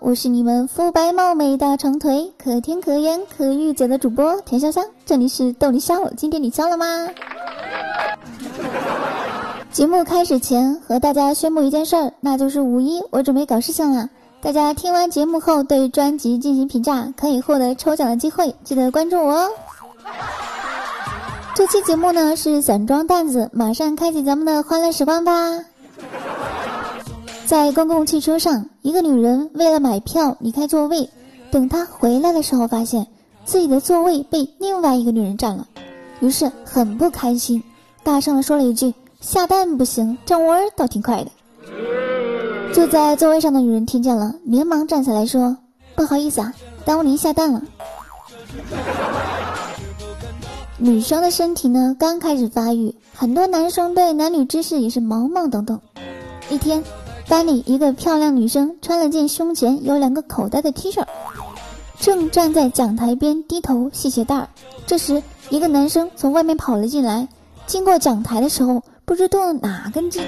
我是你们肤白貌美、大长腿、可甜可盐可御姐的主播田香香，这里是逗你笑，今天你笑了吗？节目开始前和大家宣布一件事儿，那就是五一我准备搞事情了，大家听完节目后对专辑进行评价，可以获得抽奖的机会，记得关注我哦。这期节目呢是散装担子，马上开启咱们的欢乐时光吧。在公共汽车上，一个女人为了买票离开座位，等她回来的时候，发现自己的座位被另外一个女人占了，于是很不开心，大声的说了一句：“下蛋不行，占窝倒挺快的。”坐在座位上的女人听见了，连忙站起来说：“不好意思啊，耽误您下蛋了。”女生的身体呢，刚开始发育，很多男生对男女之事也是懵懵懂懂。一天。班里一个漂亮女生穿了件胸前有两个口袋的 T 恤，正站在讲台边低头系鞋带。这时，一个男生从外面跑了进来，经过讲台的时候，不知动了哪根筋，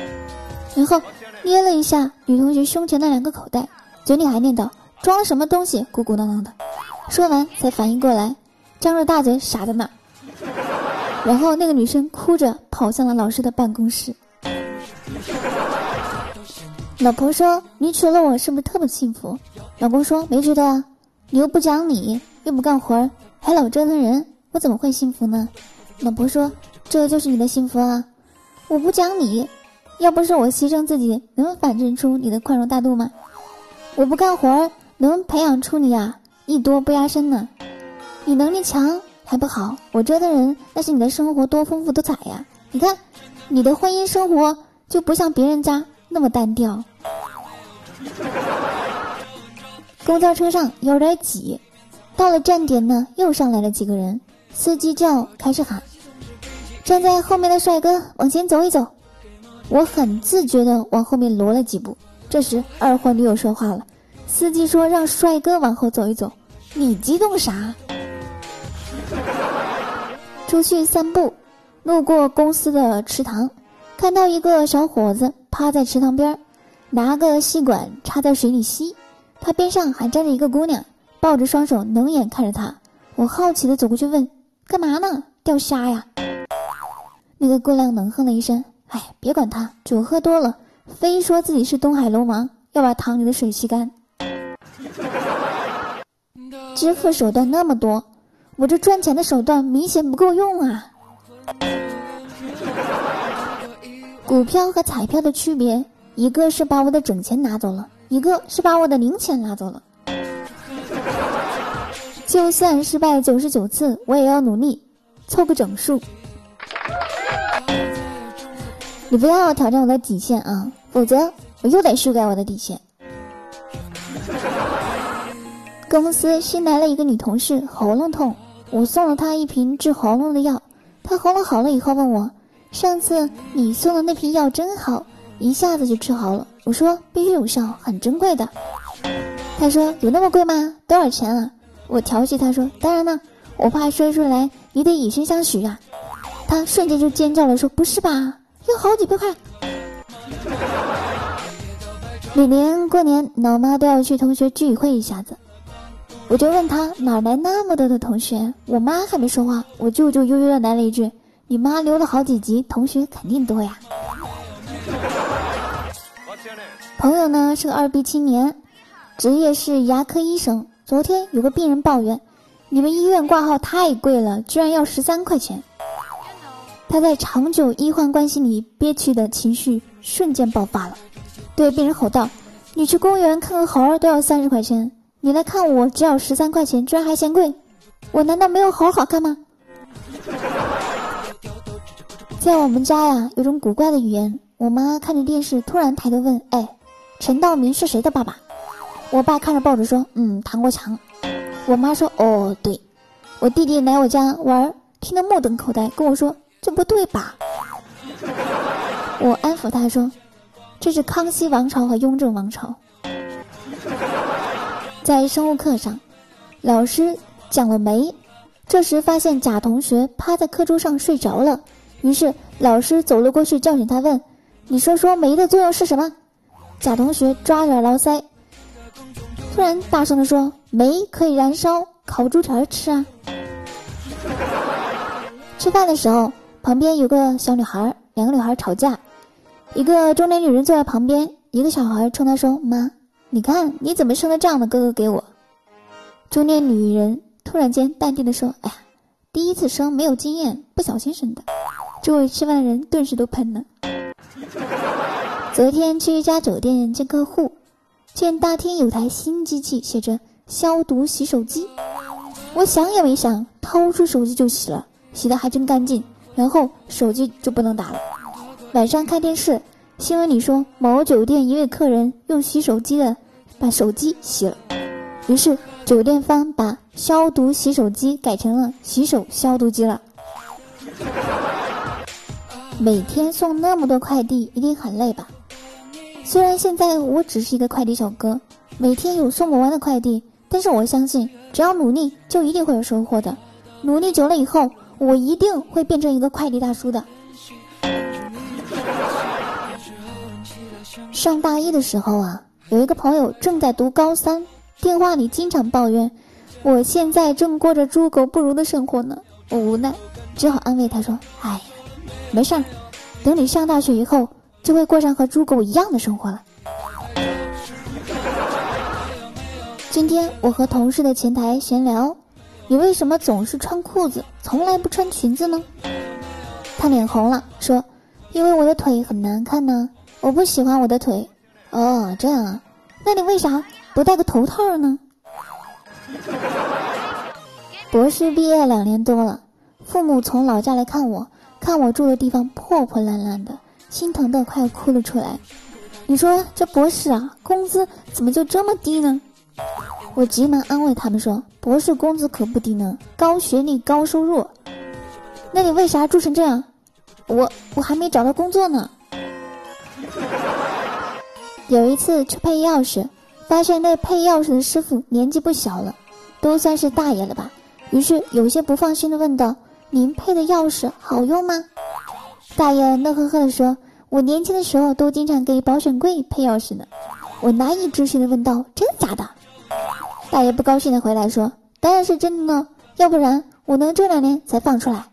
然后捏了一下女同学胸前的两个口袋，嘴里还念叨：“装了什么东西，鼓鼓囊囊的。”说完才反应过来，张着大嘴傻在那儿。然后那个女生哭着跑向了老师的办公室。老婆说：“你娶了我是不是特别幸福？”老公说：“没觉得啊，你又不讲理，又不干活，还老折腾人，我怎么会幸福呢？”老婆说：“这就是你的幸福啊！我不讲理，要不是我牺牲自己，能反衬出你的宽容大度吗？我不干活，能培养出你呀艺多不压身呢？你能力强还不好，我折腾人，那是你的生活多丰富多彩呀！你看，你的婚姻生活就不像别人家那么单调。”公交车上有点挤，到了站点呢，又上来了几个人。司机叫开始喊：“站在后面的帅哥往前走一走。”我很自觉的往后面挪了几步。这时二货女友说话了：“司机说让帅哥往后走一走，你激动啥？”出去散步，路过公司的池塘，看到一个小伙子趴在池塘边。拿个吸管插在水里吸，他边上还站着一个姑娘，抱着双手冷眼看着他。我好奇的走过去问：“干嘛呢？钓虾呀？”那个姑娘冷哼了一声：“哎，别管他，酒喝多了，非说自己是东海龙王，要把塘里的水吸干。支付手段那么多，我这赚钱的手段明显不够用啊！股票和彩票的区别。”一个是把我的整钱拿走了，一个是把我的零钱拿走了。就算失败九十九次，我也要努力凑个整数。你不要挑战我的底线啊，否则我又得修改我的底线。公司新来了一个女同事，喉咙痛，我送了她一瓶治喉咙的药。她喉咙好了以后问我：“上次你送的那瓶药真好。”一下子就治好了。我说必须有效，很珍贵的。他说有那么贵吗？多少钱啊？我调戏他说当然了，我怕说出来你得以身相许呀。他瞬间就尖叫了，说不是吧？要好几百块。每年过年，老妈都要去同学聚会一下子。我就问他哪来那么多的同学？我妈还没说话，我舅舅悠悠的来了一句：“你妈留了好几集，同学肯定多呀。”朋友呢是个二逼青年，职业是牙科医生。昨天有个病人抱怨，你们医院挂号太贵了，居然要十三块钱。他在长久医患关系里憋屈的情绪瞬间爆发了，对病人吼道：“你去公园看个猴儿都要三十块钱，你来看我只要十三块钱，居然还嫌贵？我难道没有猴好看吗？”在我们家呀，有种古怪的语言。我妈看着电视，突然抬头问：“哎。”陈道明是谁的爸爸？我爸看着报纸说：“嗯，唐国强。”我妈说：“哦，对。”我弟弟来我家玩，听得目瞪口呆，跟我说：“这不对吧？” 我安抚他说：“这是康熙王朝和雍正王朝。”在生物课上，老师讲了酶，这时发现甲同学趴在课桌上睡着了，于是老师走了过去叫醒他，问：“你说说酶的作用是什么？”贾同学抓着耳塞，突然大声的说：“煤可以燃烧，烤猪蹄吃啊！”吃饭的时候，旁边有个小女孩，两个女孩吵架，一个中年女人坐在旁边，一个小孩冲她说：“妈，你看你怎么生了这样的哥哥给我？”中年女人突然间淡定的说：“哎呀，第一次生没有经验，不小心生的。”周围吃饭的人顿时都喷了。昨天去一家酒店见客户，见大厅有台新机器，写着“消毒洗手机”。我想也没想，掏出手机就洗了，洗的还真干净。然后手机就不能打了。晚上看电视，新闻里说某酒店一位客人用洗手机的把手机洗了，于是酒店方把消毒洗手机改成了洗手消毒机了。每天送那么多快递，一定很累吧？虽然现在我只是一个快递小哥，每天有送不完的快递，但是我相信，只要努力，就一定会有收获的。努力久了以后，我一定会变成一个快递大叔的。上大一的时候啊，有一个朋友正在读高三，电话里经常抱怨：“我现在正过着猪狗不如的生活呢。”我无奈，只好安慰他说：“哎，没事儿，等你上大学以后。”就会过上和猪狗一样的生活了。今天我和同事的前台闲聊，你为什么总是穿裤子，从来不穿裙子呢？他脸红了，说：“因为我的腿很难看呢，我不喜欢我的腿。”哦，这样啊，那你为啥不戴个头套呢？博士毕业两年多了，父母从老家来看我，看我住的地方破破烂烂的。心疼的快要哭了出来，你说这博士啊，工资怎么就这么低呢？我急忙安慰他们说，博士工资可不低呢，高学历高收入。那你为啥住成这样？我我还没找到工作呢。有一次去配钥匙，发现那配钥匙的师傅年纪不小了，都算是大爷了吧？于是有些不放心的问道：“您配的钥匙好用吗？”大爷乐呵呵地说。我年轻的时候都经常给保险柜配钥匙呢。我难以置信的问道：“真的假的？”大爷不高兴的回来说：“当然是真的呢，要不然我能这两年才放出来。”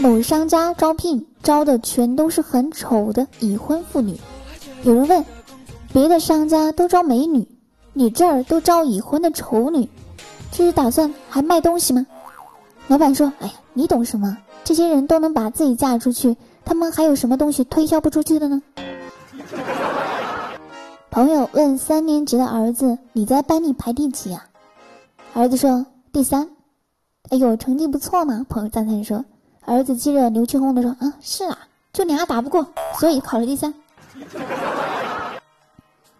某商家招聘招的全都是很丑的已婚妇女。有人问：“别的商家都招美女，你这儿都招已婚的丑女，这是打算还卖东西吗？”老板说：“哎呀，你懂什么？”这些人都能把自己嫁出去，他们还有什么东西推销不出去的呢？朋友问三年级的儿子：“你在班里排第几啊？”儿子说：“第三。”哎呦，成绩不错嘛！朋友赞叹说。儿子接着牛气哄哄的说：“啊，是啊，就俩打不过，所以考了第三。”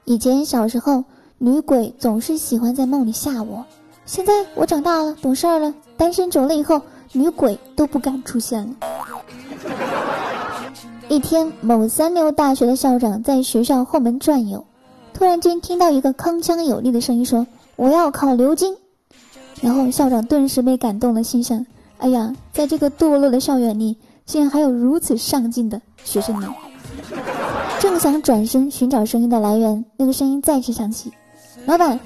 以前小时候，女鬼总是喜欢在梦里吓我。现在我长大了，懂事了，单身久了以后。女鬼都不敢出现了。一天，某三流大学的校长在学校后门转悠，突然间听到一个铿锵有力的声音说：“我要考牛津。”然后校长顿时被感动了，心想：“哎呀，在这个堕落的校园里，竟然还有如此上进的学生呢！”正想转身寻找声音的来源，那个声音再次响起：“老板，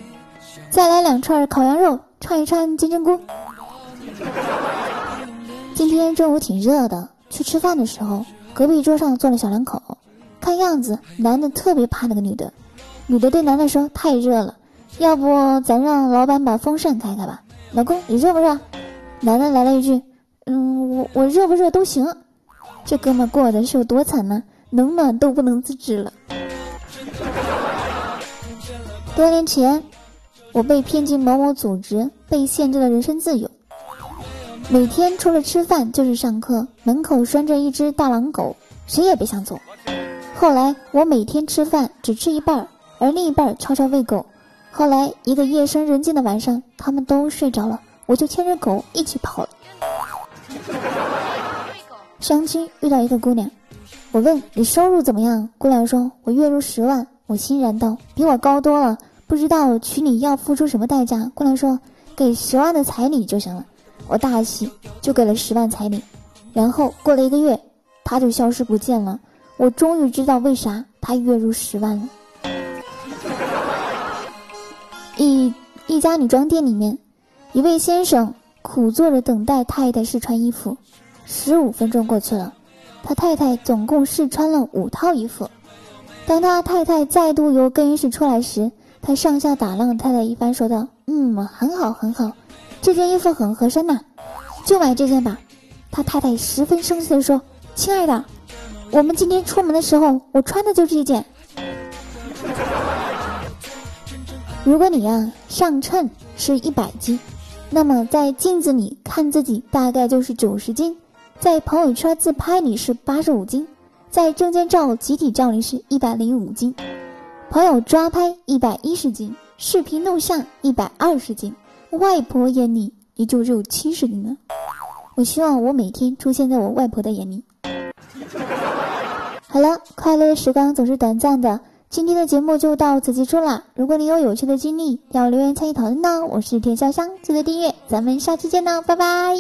再来两串烤羊肉，串一串金针菇。”今天中午挺热的，去吃饭的时候，隔壁桌上坐了小两口，看样子男的特别怕那个女的，女的对男的说：“太热了，要不咱让老板把风扇开开吧？”老公，你热不热？男的来了一句：“嗯，我我热不热都行。”这哥们过的是有多惨呢？冷暖都不能自知了。多年前，我被骗进某某组织，被限制了人身自由。每天除了吃饭就是上课，门口拴着一只大狼狗，谁也别想走。后来我每天吃饭只吃一半，而另一半悄悄喂狗。后来一个夜深人静的晚上，他们都睡着了，我就牵着狗一起跑了。相亲遇到一个姑娘，我问你收入怎么样？姑娘说，我月入十万。我欣然道，比我高多了。不知道娶你要付出什么代价过来说给十万的彩礼就行了。我大喜就给了十万彩礼。然后过了一个月他就消失不见了。我终于知道为啥他月入十万了。一一家女装店里面一位先生苦坐着等待太太试穿衣服。十五分钟过去了他太太总共试穿了五套衣服。当他太太再度由更衣室出来时他上下打量太太一番，说道：“嗯，很好，很好，这件衣服很合身呐，就买这件吧。”他太太十分生气地说：“亲爱的，我们今天出门的时候，我穿的就是这件。如果你呀上称是一百斤，那么在镜子里看自己大概就是九十斤，在朋友圈自拍里是八十五斤。”在证件照、集体照里是一百零五斤，朋友抓拍一百一十斤，视频录像一百二十斤，外婆眼里也就只有七十斤了。我希望我每天出现在我外婆的眼里。好了，快乐的时光总是短暂的，今天的节目就到此结束啦。如果你有有趣的经历要留言参与讨论呢，我是田潇香，记得订阅，咱们下期见呢，拜拜。